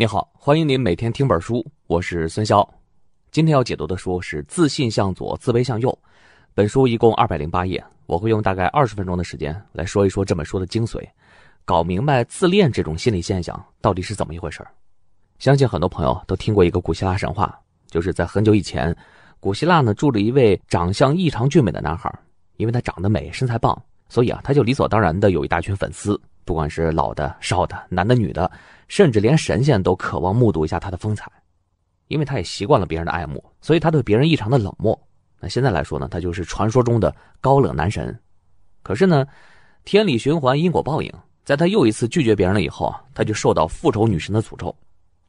你好，欢迎您每天听本书，我是孙潇。今天要解读的书是《自信向左，自卑向右》。本书一共二百零八页，我会用大概二十分钟的时间来说一说这本书的精髓，搞明白自恋这种心理现象到底是怎么一回事相信很多朋友都听过一个古希腊神话，就是在很久以前，古希腊呢住着一位长相异常俊美的男孩，因为他长得美，身材棒，所以啊，他就理所当然的有一大群粉丝。不管是老的、少的、男的、女的，甚至连神仙都渴望目睹一下他的风采，因为他也习惯了别人的爱慕，所以他对别人异常的冷漠。那现在来说呢，他就是传说中的高冷男神。可是呢，天理循环，因果报应，在他又一次拒绝别人了以后啊，他就受到复仇女神的诅咒。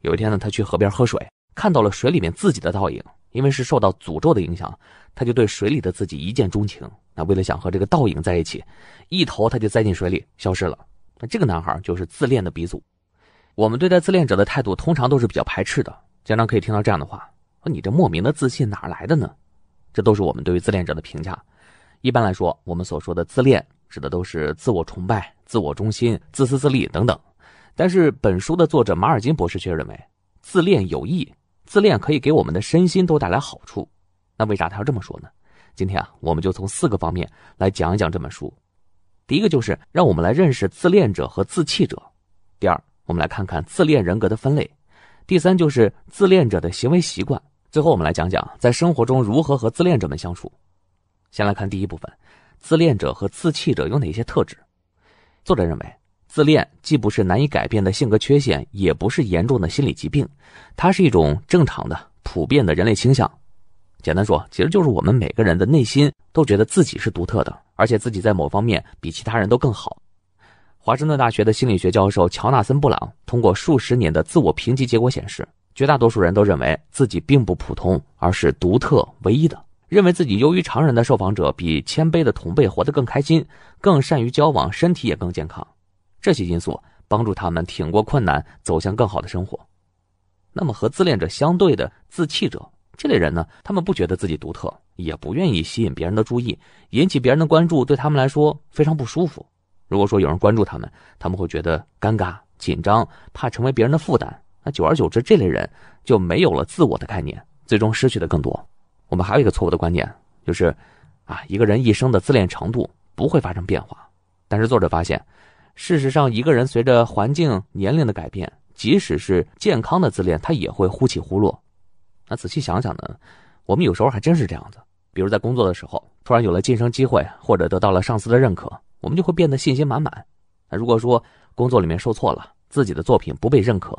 有一天呢，他去河边喝水，看到了水里面自己的倒影，因为是受到诅咒的影响，他就对水里的自己一见钟情。那为了想和这个倒影在一起，一头他就栽进水里，消失了。那这个男孩就是自恋的鼻祖。我们对待自恋者的态度通常都是比较排斥的，经常可以听到这样的话：“你这莫名的自信哪来的呢？”这都是我们对于自恋者的评价。一般来说，我们所说的自恋指的都是自我崇拜、自我中心、自私自利等等。但是本书的作者马尔金博士却认为，自恋有益，自恋可以给我们的身心都带来好处。那为啥他要这么说呢？今天啊，我们就从四个方面来讲一讲这本书。第一个就是让我们来认识自恋者和自弃者，第二，我们来看看自恋人格的分类，第三就是自恋者的行为习惯，最后我们来讲讲在生活中如何和自恋者们相处。先来看第一部分，自恋者和自弃者有哪些特质？作者认为，自恋既不是难以改变的性格缺陷，也不是严重的心理疾病，它是一种正常的、普遍的人类倾向。简单说，其实就是我们每个人的内心都觉得自己是独特的，而且自己在某方面比其他人都更好。华盛顿大学的心理学教授乔纳森·布朗通过数十年的自我评级结果显示，绝大多数人都认为自己并不普通，而是独特唯一的。认为自己优于常人的受访者比谦卑的同辈活得更开心，更善于交往，身体也更健康。这些因素帮助他们挺过困难，走向更好的生活。那么和自恋者相对的自弃者。这类人呢，他们不觉得自己独特，也不愿意吸引别人的注意，引起别人的关注，对他们来说非常不舒服。如果说有人关注他们，他们会觉得尴尬、紧张，怕成为别人的负担。那久而久之，这类人就没有了自我的概念，最终失去的更多。我们还有一个错误的观念，就是啊，一个人一生的自恋程度不会发生变化。但是作者发现，事实上，一个人随着环境、年龄的改变，即使是健康的自恋，他也会忽起忽落。那仔细想想呢，我们有时候还真是这样子。比如在工作的时候，突然有了晋升机会，或者得到了上司的认可，我们就会变得信心满满。那如果说工作里面受挫了，自己的作品不被认可，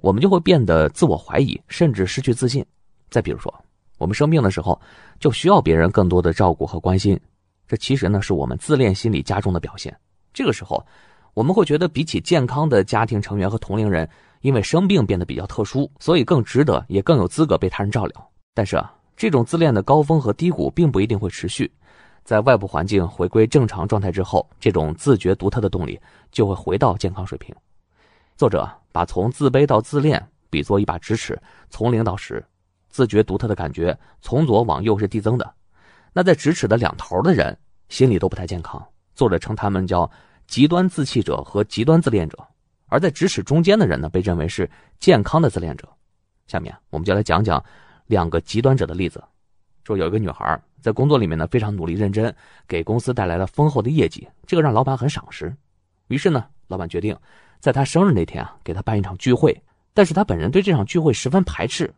我们就会变得自我怀疑，甚至失去自信。再比如说，我们生病的时候，就需要别人更多的照顾和关心，这其实呢是我们自恋心理加重的表现。这个时候，我们会觉得比起健康的家庭成员和同龄人。因为生病变得比较特殊，所以更值得，也更有资格被他人照料。但是啊，这种自恋的高峰和低谷并不一定会持续，在外部环境回归正常状态之后，这种自觉独特的动力就会回到健康水平。作者把从自卑到自恋比作一把直尺，从零到十，自觉独特的感觉从左往右是递增的。那在直尺的两头的人心里都不太健康，作者称他们叫极端自弃者和极端自恋者。而在直尺中间的人呢，被认为是健康的自恋者。下面我们就来讲讲两个极端者的例子。说有一个女孩在工作里面呢非常努力认真，给公司带来了丰厚的业绩，这个让老板很赏识。于是呢，老板决定在他生日那天啊给他办一场聚会。但是他本人对这场聚会十分排斥。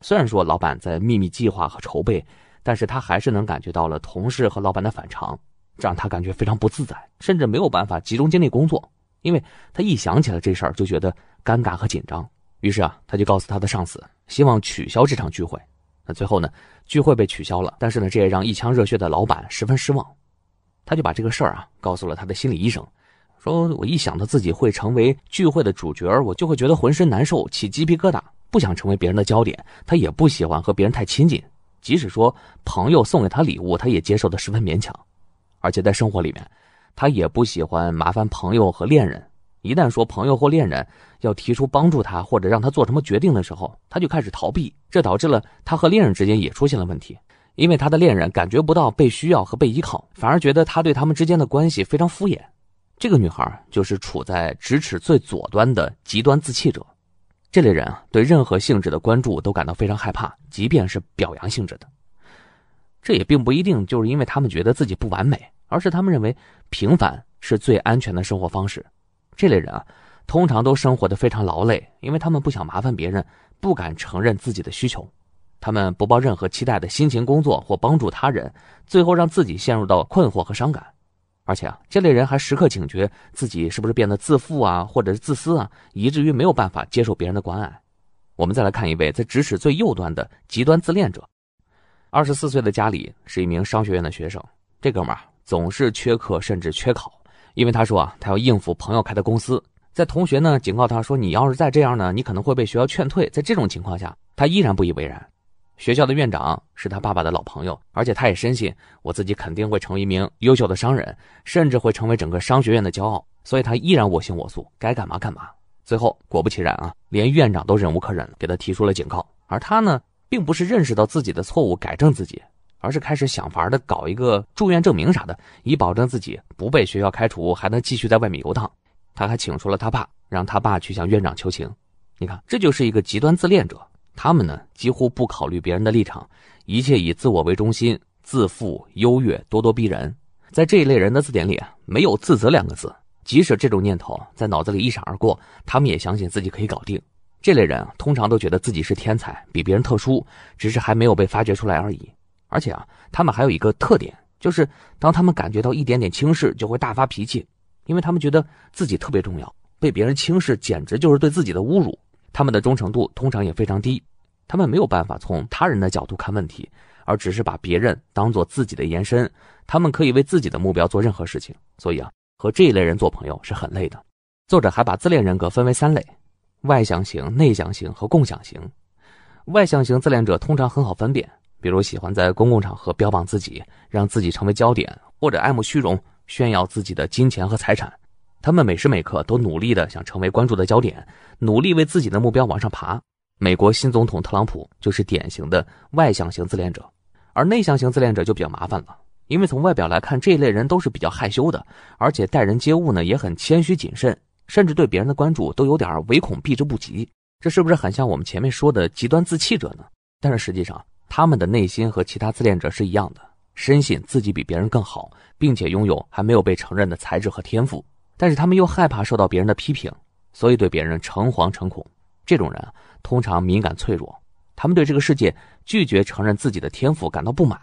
虽然说老板在秘密计划和筹备，但是他还是能感觉到了同事和老板的反常，这让他感觉非常不自在，甚至没有办法集中精力工作。因为他一想起来这事儿，就觉得尴尬和紧张，于是啊，他就告诉他的上司，希望取消这场聚会。那最后呢，聚会被取消了，但是呢，这也让一腔热血的老板十分失望。他就把这个事儿啊，告诉了他的心理医生，说我一想到自己会成为聚会的主角，我就会觉得浑身难受，起鸡皮疙瘩，不想成为别人的焦点。他也不喜欢和别人太亲近，即使说朋友送给他礼物，他也接受的十分勉强，而且在生活里面。他也不喜欢麻烦朋友和恋人，一旦说朋友或恋人要提出帮助他或者让他做什么决定的时候，他就开始逃避，这导致了他和恋人之间也出现了问题，因为他的恋人感觉不到被需要和被依靠，反而觉得他对他们之间的关系非常敷衍。这个女孩就是处在咫尺最左端的极端自弃者。这类人啊，对任何性质的关注都感到非常害怕，即便是表扬性质的。这也并不一定就是因为他们觉得自己不完美，而是他们认为平凡是最安全的生活方式。这类人啊，通常都生活的非常劳累，因为他们不想麻烦别人，不敢承认自己的需求。他们不抱任何期待的辛勤工作或帮助他人，最后让自己陷入到困惑和伤感。而且啊，这类人还时刻警觉自己是不是变得自负啊，或者是自私啊，以至于没有办法接受别人的关爱。我们再来看一位在咫尺最右端的极端自恋者。二十四岁的家里是一名商学院的学生，这哥们儿总是缺课甚至缺考，因为他说啊，他要应付朋友开的公司，在同学呢警告他说，你要是再这样呢，你可能会被学校劝退。在这种情况下，他依然不以为然。学校的院长是他爸爸的老朋友，而且他也深信我自己肯定会成为一名优秀的商人，甚至会成为整个商学院的骄傲，所以他依然我行我素，该干嘛干嘛。最后果不其然啊，连院长都忍无可忍，给他提出了警告。而他呢，并不是认识到自己的错误改正自己，而是开始想法的搞一个住院证明啥的，以保证自己不被学校开除，还能继续在外面游荡。他还请出了他爸，让他爸去向院长求情。你看，这就是一个极端自恋者。他们呢，几乎不考虑别人的立场，一切以自我为中心，自负、优越、咄咄逼人。在这一类人的字典里，没有自责两个字。即使这种念头在脑子里一闪而过，他们也相信自己可以搞定。这类人啊，通常都觉得自己是天才，比别人特殊，只是还没有被发掘出来而已。而且啊，他们还有一个特点，就是当他们感觉到一点点轻视，就会大发脾气，因为他们觉得自己特别重要，被别人轻视简直就是对自己的侮辱。他们的忠诚度通常也非常低，他们没有办法从他人的角度看问题，而只是把别人当做自己的延伸。他们可以为自己的目标做任何事情，所以啊，和这一类人做朋友是很累的。作者还把自恋人格分为三类：外向型、内向型和共享型。外向型自恋者通常很好分辨，比如喜欢在公共场合标榜自己，让自己成为焦点，或者爱慕虚荣，炫耀自己的金钱和财产。他们每时每刻都努力的想成为关注的焦点，努力为自己的目标往上爬。美国新总统特朗普就是典型的外向型自恋者，而内向型自恋者就比较麻烦了，因为从外表来看，这一类人都是比较害羞的，而且待人接物呢也很谦虚谨慎，甚至对别人的关注都有点唯恐避之不及。这是不是很像我们前面说的极端自弃者呢？但是实际上，他们的内心和其他自恋者是一样的，深信自己比别人更好，并且拥有还没有被承认的才智和天赋。但是他们又害怕受到别人的批评，所以对别人诚惶诚恐。这种人通常敏感脆弱，他们对这个世界拒绝承认自己的天赋感到不满。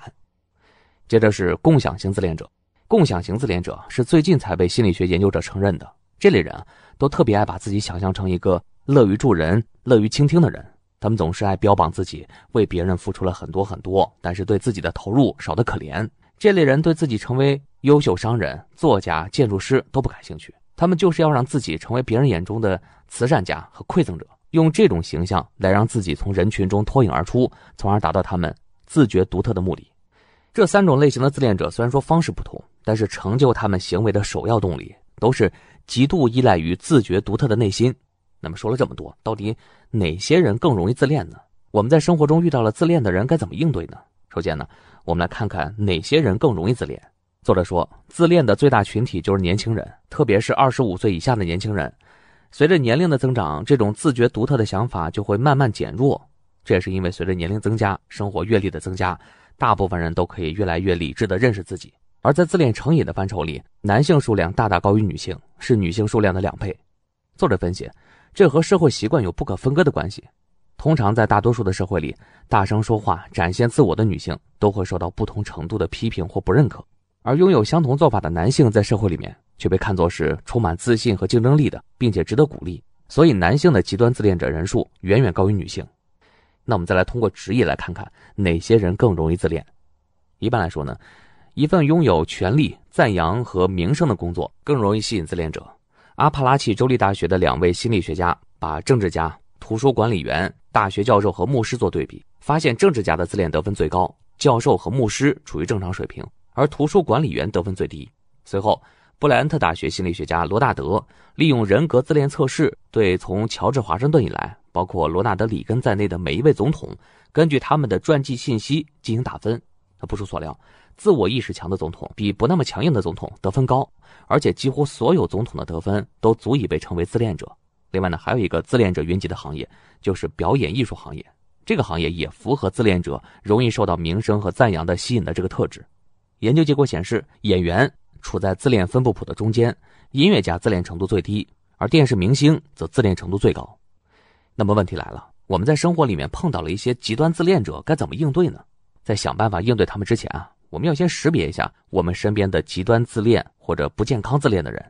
接着是共享型自恋者，共享型自恋者是最近才被心理学研究者承认的。这类人都特别爱把自己想象成一个乐于助人、乐于倾听的人，他们总是爱标榜自己为别人付出了很多很多，但是对自己的投入少得可怜。这类人对自己成为优秀商人、作家、建筑师都不感兴趣，他们就是要让自己成为别人眼中的慈善家和馈赠者，用这种形象来让自己从人群中脱颖而出，从而达到他们自觉独特的目的。这三种类型的自恋者虽然说方式不同，但是成就他们行为的首要动力都是极度依赖于自觉独特的内心。那么说了这么多，到底哪些人更容易自恋呢？我们在生活中遇到了自恋的人，该怎么应对呢？首先呢。我们来看看哪些人更容易自恋。作者说，自恋的最大群体就是年轻人，特别是二十五岁以下的年轻人。随着年龄的增长，这种自觉独特的想法就会慢慢减弱。这也是因为随着年龄增加，生活阅历的增加，大部分人都可以越来越理智的认识自己。而在自恋成瘾的范畴里，男性数量大大高于女性，是女性数量的两倍。作者分析，这和社会习惯有不可分割的关系。通常在大多数的社会里，大声说话、展现自我的女性都会受到不同程度的批评或不认可，而拥有相同做法的男性在社会里面却被看作是充满自信和竞争力的，并且值得鼓励。所以，男性的极端自恋者人数远远高于女性。那我们再来通过职业来看看哪些人更容易自恋。一般来说呢，一份拥有权力、赞扬和名声的工作更容易吸引自恋者。阿帕拉契州立大学的两位心理学家把政治家、图书管理员。大学教授和牧师做对比，发现政治家的自恋得分最高，教授和牧师处于正常水平，而图书管理员得分最低。随后，布莱恩特大学心理学家罗纳德利用人格自恋测试，对从乔治华盛顿以来，包括罗纳德里根在内的每一位总统，根据他们的传记信息进行打分。不出所料，自我意识强的总统比不那么强硬的总统得分高，而且几乎所有总统的得分都足以被称为自恋者。另外呢，还有一个自恋者云集的行业，就是表演艺术行业。这个行业也符合自恋者容易受到名声和赞扬的吸引的这个特质。研究结果显示，演员处在自恋分布谱的中间，音乐家自恋程度最低，而电视明星则自恋程度最高。那么问题来了，我们在生活里面碰到了一些极端自恋者，该怎么应对呢？在想办法应对他们之前啊，我们要先识别一下我们身边的极端自恋或者不健康自恋的人。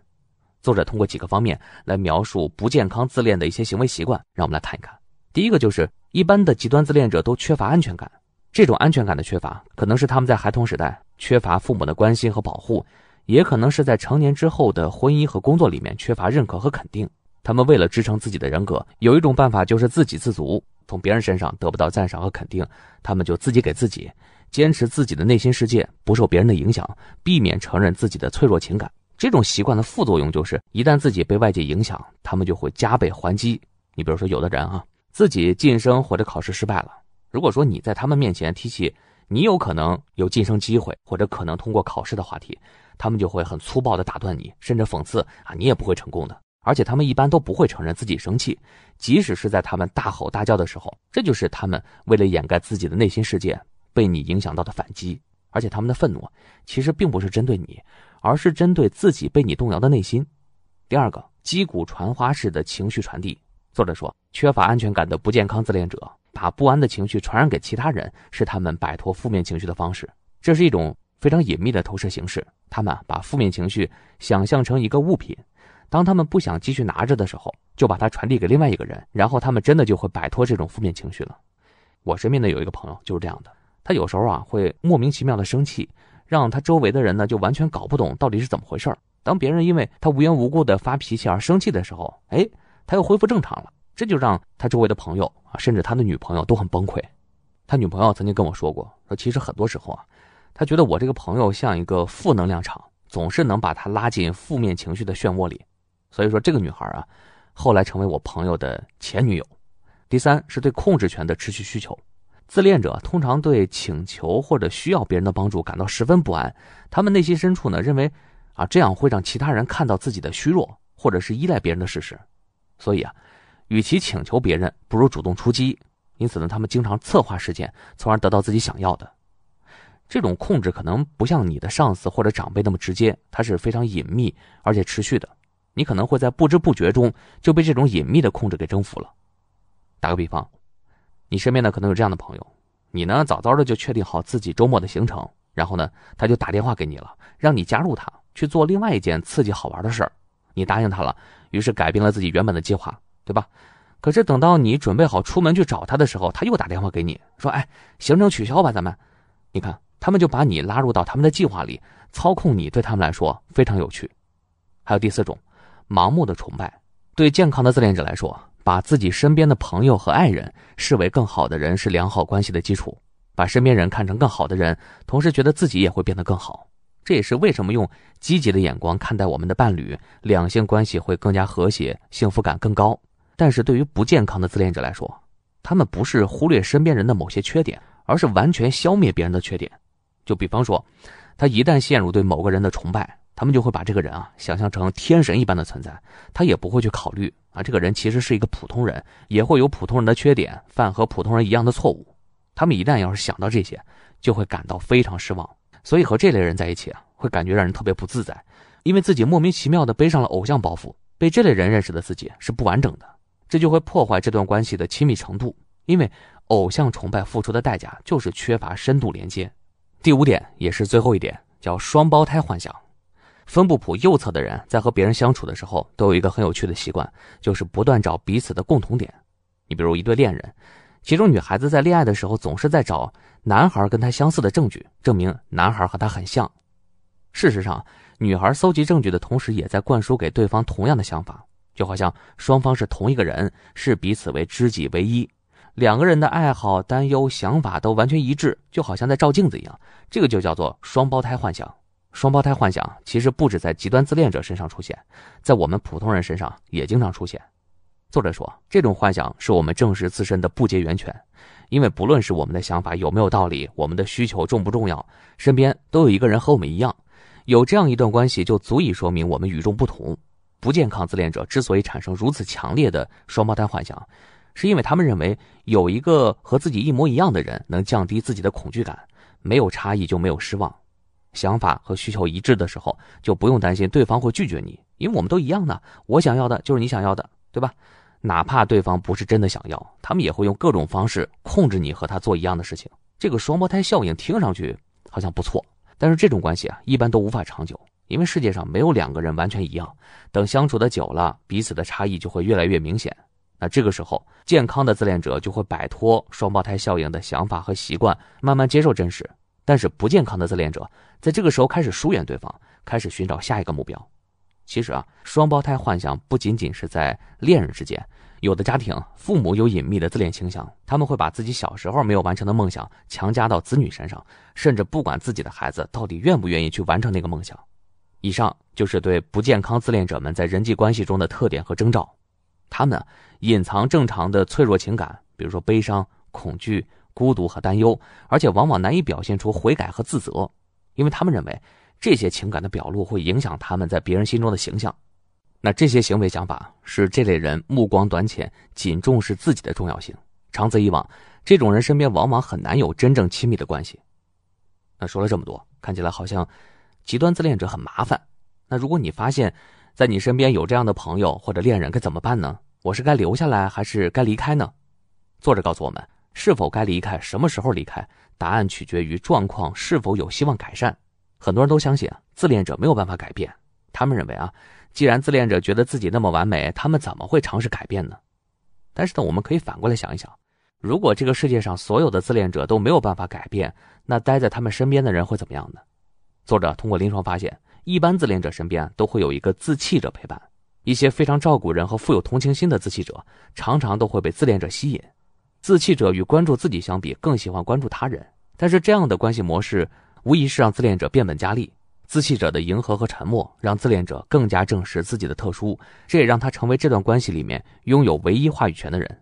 作者通过几个方面来描述不健康自恋的一些行为习惯，让我们来看一看。第一个就是一般的极端自恋者都缺乏安全感，这种安全感的缺乏，可能是他们在孩童时代缺乏父母的关心和保护，也可能是在成年之后的婚姻和工作里面缺乏认可和肯定。他们为了支撑自己的人格，有一种办法就是自给自足，从别人身上得不到赞赏和肯定，他们就自己给自己，坚持自己的内心世界，不受别人的影响，避免承认自己的脆弱情感。这种习惯的副作用就是，一旦自己被外界影响，他们就会加倍还击。你比如说，有的人啊，自己晋升或者考试失败了，如果说你在他们面前提起你有可能有晋升机会或者可能通过考试的话题，他们就会很粗暴的打断你，甚至讽刺啊，你也不会成功的。而且他们一般都不会承认自己生气，即使是在他们大吼大叫的时候，这就是他们为了掩盖自己的内心世界被你影响到的反击。而且他们的愤怒其实并不是针对你。而是针对自己被你动摇的内心。第二个，击鼓传花式的情绪传递。作者说，缺乏安全感的不健康自恋者，把不安的情绪传染给其他人，是他们摆脱负面情绪的方式。这是一种非常隐秘的投射形式。他们把负面情绪想象成一个物品，当他们不想继续拿着的时候，就把它传递给另外一个人，然后他们真的就会摆脱这种负面情绪了。我身边的有一个朋友就是这样的，他有时候啊会莫名其妙的生气。让他周围的人呢，就完全搞不懂到底是怎么回事当别人因为他无缘无故的发脾气而生气的时候，哎，他又恢复正常了。这就让他周围的朋友啊，甚至他的女朋友都很崩溃。他女朋友曾经跟我说过，说其实很多时候啊，他觉得我这个朋友像一个负能量场，总是能把他拉进负面情绪的漩涡里。所以说，这个女孩啊，后来成为我朋友的前女友。第三是对控制权的持续需求。自恋者通常对请求或者需要别人的帮助感到十分不安，他们内心深处呢认为，啊这样会让其他人看到自己的虚弱或者是依赖别人的事实，所以啊，与其请求别人，不如主动出击。因此呢，他们经常策划事件，从而得到自己想要的。这种控制可能不像你的上司或者长辈那么直接，它是非常隐秘而且持续的。你可能会在不知不觉中就被这种隐秘的控制给征服了。打个比方。你身边呢可能有这样的朋友，你呢早早的就确定好自己周末的行程，然后呢他就打电话给你了，让你加入他去做另外一件刺激好玩的事儿，你答应他了，于是改变了自己原本的计划，对吧？可是等到你准备好出门去找他的时候，他又打电话给你说：“哎，行程取消吧，咱们。”你看，他们就把你拉入到他们的计划里，操控你，对他们来说非常有趣。还有第四种，盲目的崇拜，对健康的自恋者来说。把自己身边的朋友和爱人视为更好的人是良好关系的基础，把身边人看成更好的人，同时觉得自己也会变得更好。这也是为什么用积极的眼光看待我们的伴侣，两性关系会更加和谐，幸福感更高。但是对于不健康的自恋者来说，他们不是忽略身边人的某些缺点，而是完全消灭别人的缺点。就比方说，他一旦陷入对某个人的崇拜。他们就会把这个人啊想象成天神一般的存在，他也不会去考虑啊，这个人其实是一个普通人，也会有普通人的缺点，犯和普通人一样的错误。他们一旦要是想到这些，就会感到非常失望。所以和这类人在一起啊，会感觉让人特别不自在，因为自己莫名其妙的背上了偶像包袱，被这类人认识的自己是不完整的，这就会破坏这段关系的亲密程度。因为偶像崇拜付出的代价就是缺乏深度连接。第五点也是最后一点，叫双胞胎幻想。分布谱右侧的人在和别人相处的时候，都有一个很有趣的习惯，就是不断找彼此的共同点。你比如一对恋人，其中女孩子在恋爱的时候总是在找男孩跟她相似的证据，证明男孩和她很像。事实上，女孩搜集证据的同时，也在灌输给对方同样的想法，就好像双方是同一个人，视彼此为知己为一，两个人的爱好、担忧、想法都完全一致，就好像在照镜子一样。这个就叫做双胞胎幻想。双胞胎幻想其实不止在极端自恋者身上出现，在我们普通人身上也经常出现。作者说，这种幻想是我们证实自身的不竭源泉，因为不论是我们的想法有没有道理，我们的需求重不重要，身边都有一个人和我们一样，有这样一段关系就足以说明我们与众不同。不健康自恋者之所以产生如此强烈的双胞胎幻想，是因为他们认为有一个和自己一模一样的人能降低自己的恐惧感，没有差异就没有失望，想法和需求一致的时候就不用担心对方会拒绝你，因为我们都一样的，我想要的就是你想要的，对吧？哪怕对方不是真的想要，他们也会用各种方式控制你和他做一样的事情。这个双胞胎效应听上去好像不错，但是这种关系啊，一般都无法长久，因为世界上没有两个人完全一样。等相处的久了，彼此的差异就会越来越明显。那这个时候，健康的自恋者就会摆脱双胞胎效应的想法和习惯，慢慢接受真实。但是不健康的自恋者，在这个时候开始疏远对方，开始寻找下一个目标。其实啊，双胞胎幻想不仅仅是在恋人之间，有的家庭父母有隐秘的自恋倾向，他们会把自己小时候没有完成的梦想强加到子女身上，甚至不管自己的孩子到底愿不愿意去完成那个梦想。以上就是对不健康自恋者们在人际关系中的特点和征兆，他们隐藏正常的脆弱情感，比如说悲伤、恐惧、孤独和担忧，而且往往难以表现出悔改和自责，因为他们认为。这些情感的表露会影响他们在别人心中的形象，那这些行为想法是这类人目光短浅，仅重视自己的重要性。长此以往，这种人身边往往很难有真正亲密的关系。那说了这么多，看起来好像极端自恋者很麻烦。那如果你发现，在你身边有这样的朋友或者恋人，该怎么办呢？我是该留下来还是该离开呢？作者告诉我们，是否该离开，什么时候离开，答案取决于状况是否有希望改善。很多人都相信自恋者没有办法改变，他们认为啊，既然自恋者觉得自己那么完美，他们怎么会尝试改变呢？但是呢，我们可以反过来想一想，如果这个世界上所有的自恋者都没有办法改变，那待在他们身边的人会怎么样呢？作者通过临床发现，一般自恋者身边都会有一个自弃者陪伴，一些非常照顾人和富有同情心的自弃者，常常都会被自恋者吸引。自弃者与关注自己相比，更喜欢关注他人，但是这样的关系模式。无疑是让自恋者变本加厉。自弃者的迎合和沉默，让自恋者更加证实自己的特殊，这也让他成为这段关系里面拥有唯一话语权的人。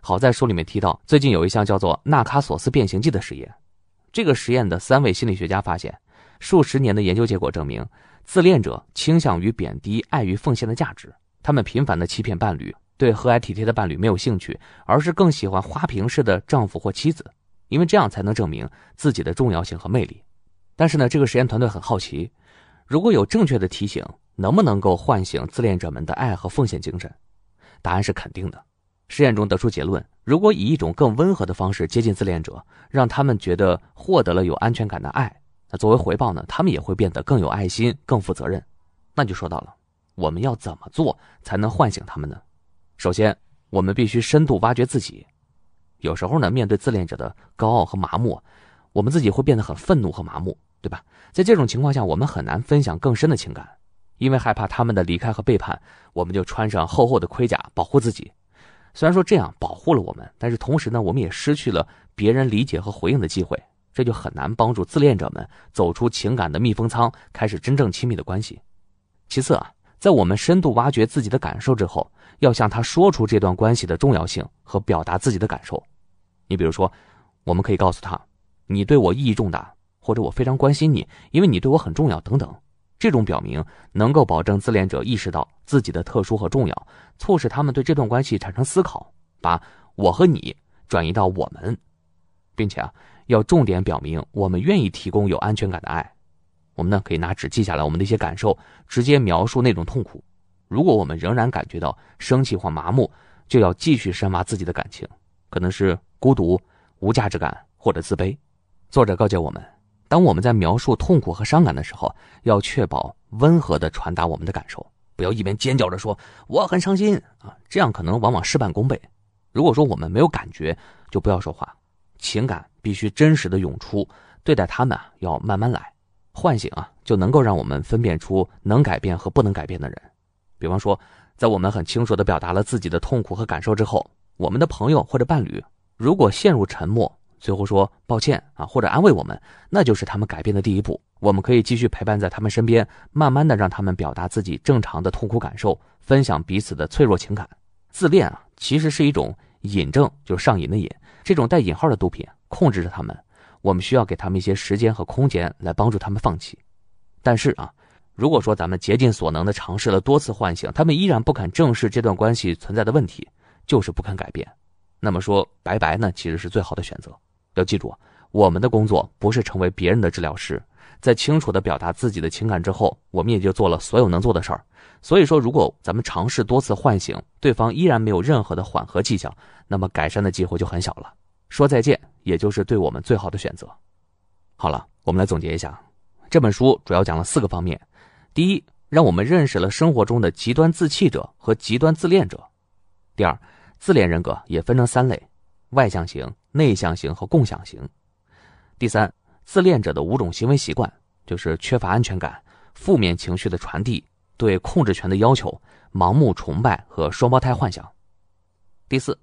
好在书里面提到，最近有一项叫做纳卡索斯变形记的实验。这个实验的三位心理学家发现，数十年的研究结果证明，自恋者倾向于贬低爱与奉献的价值。他们频繁的欺骗伴侣，对和蔼体贴的伴侣没有兴趣，而是更喜欢花瓶式的丈夫或妻子。因为这样才能证明自己的重要性和魅力，但是呢，这个实验团队很好奇，如果有正确的提醒，能不能够唤醒自恋者们的爱和奉献精神？答案是肯定的。实验中得出结论：如果以一种更温和的方式接近自恋者，让他们觉得获得了有安全感的爱，那作为回报呢，他们也会变得更有爱心、更负责任。那就说到了，我们要怎么做才能唤醒他们呢？首先，我们必须深度挖掘自己。有时候呢，面对自恋者的高傲和麻木，我们自己会变得很愤怒和麻木，对吧？在这种情况下，我们很难分享更深的情感，因为害怕他们的离开和背叛，我们就穿上厚厚的盔甲保护自己。虽然说这样保护了我们，但是同时呢，我们也失去了别人理解和回应的机会，这就很难帮助自恋者们走出情感的密封舱，开始真正亲密的关系。其次啊，在我们深度挖掘自己的感受之后，要向他说出这段关系的重要性和表达自己的感受。你比如说，我们可以告诉他，你对我意义重大，或者我非常关心你，因为你对我很重要等等。这种表明能够保证自恋者意识到自己的特殊和重要，促使他们对这段关系产生思考，把我和你转移到我们，并且啊，要重点表明我们愿意提供有安全感的爱。我们呢可以拿纸记下来我们的一些感受，直接描述那种痛苦。如果我们仍然感觉到生气或麻木，就要继续深挖自己的感情，可能是。孤独、无价值感或者自卑，作者告诫我们：当我们在描述痛苦和伤感的时候，要确保温和的传达我们的感受，不要一边尖叫着说“我很伤心”啊，这样可能往往事半功倍。如果说我们没有感觉，就不要说话，情感必须真实的涌出，对待他们啊要慢慢来，唤醒啊就能够让我们分辨出能改变和不能改变的人。比方说，在我们很清楚的表达了自己的痛苦和感受之后，我们的朋友或者伴侣。如果陷入沉默，最后说抱歉啊，或者安慰我们，那就是他们改变的第一步。我们可以继续陪伴在他们身边，慢慢的让他们表达自己正常的痛苦感受，分享彼此的脆弱情感。自恋啊，其实是一种瘾症，就是上瘾的瘾，这种带引号的毒品控制着他们。我们需要给他们一些时间和空间来帮助他们放弃。但是啊，如果说咱们竭尽所能的尝试了多次唤醒，他们依然不肯正视这段关系存在的问题，就是不肯改变，那么说拜拜呢，其实是最好的选择。要记住，我们的工作不是成为别人的治疗师，在清楚的表达自己的情感之后，我们也就做了所有能做的事儿。所以说，如果咱们尝试多次唤醒，对方依然没有任何的缓和迹象，那么改善的机会就很小了。说再见，也就是对我们最好的选择。好了，我们来总结一下，这本书主要讲了四个方面。第一，让我们认识了生活中的极端自弃者和极端自恋者。第二，自恋人格也分成三类：外向型、内向型和共享型。第三，自恋者的五种行为习惯就是缺乏安全感、负面情绪的传递、对控制权的要求、盲目崇拜和双胞胎幻想。第四，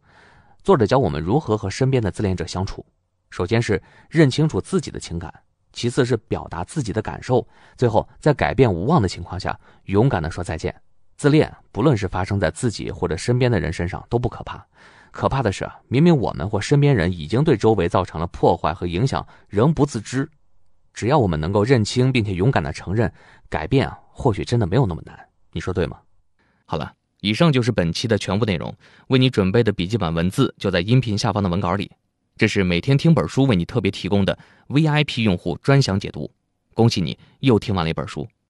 作者教我们如何和身边的自恋者相处。首先是认清楚自己的情感。其次是表达自己的感受，最后在改变无望的情况下，勇敢的说再见。自恋不论是发生在自己或者身边的人身上都不可怕，可怕的是明明我们或身边人已经对周围造成了破坏和影响，仍不自知。只要我们能够认清并且勇敢的承认，改变，或许真的没有那么难。你说对吗？好了，以上就是本期的全部内容，为你准备的笔记本文字就在音频下方的文稿里。这是每天听本书为你特别提供的 VIP 用户专享解读，恭喜你又听完了一本书。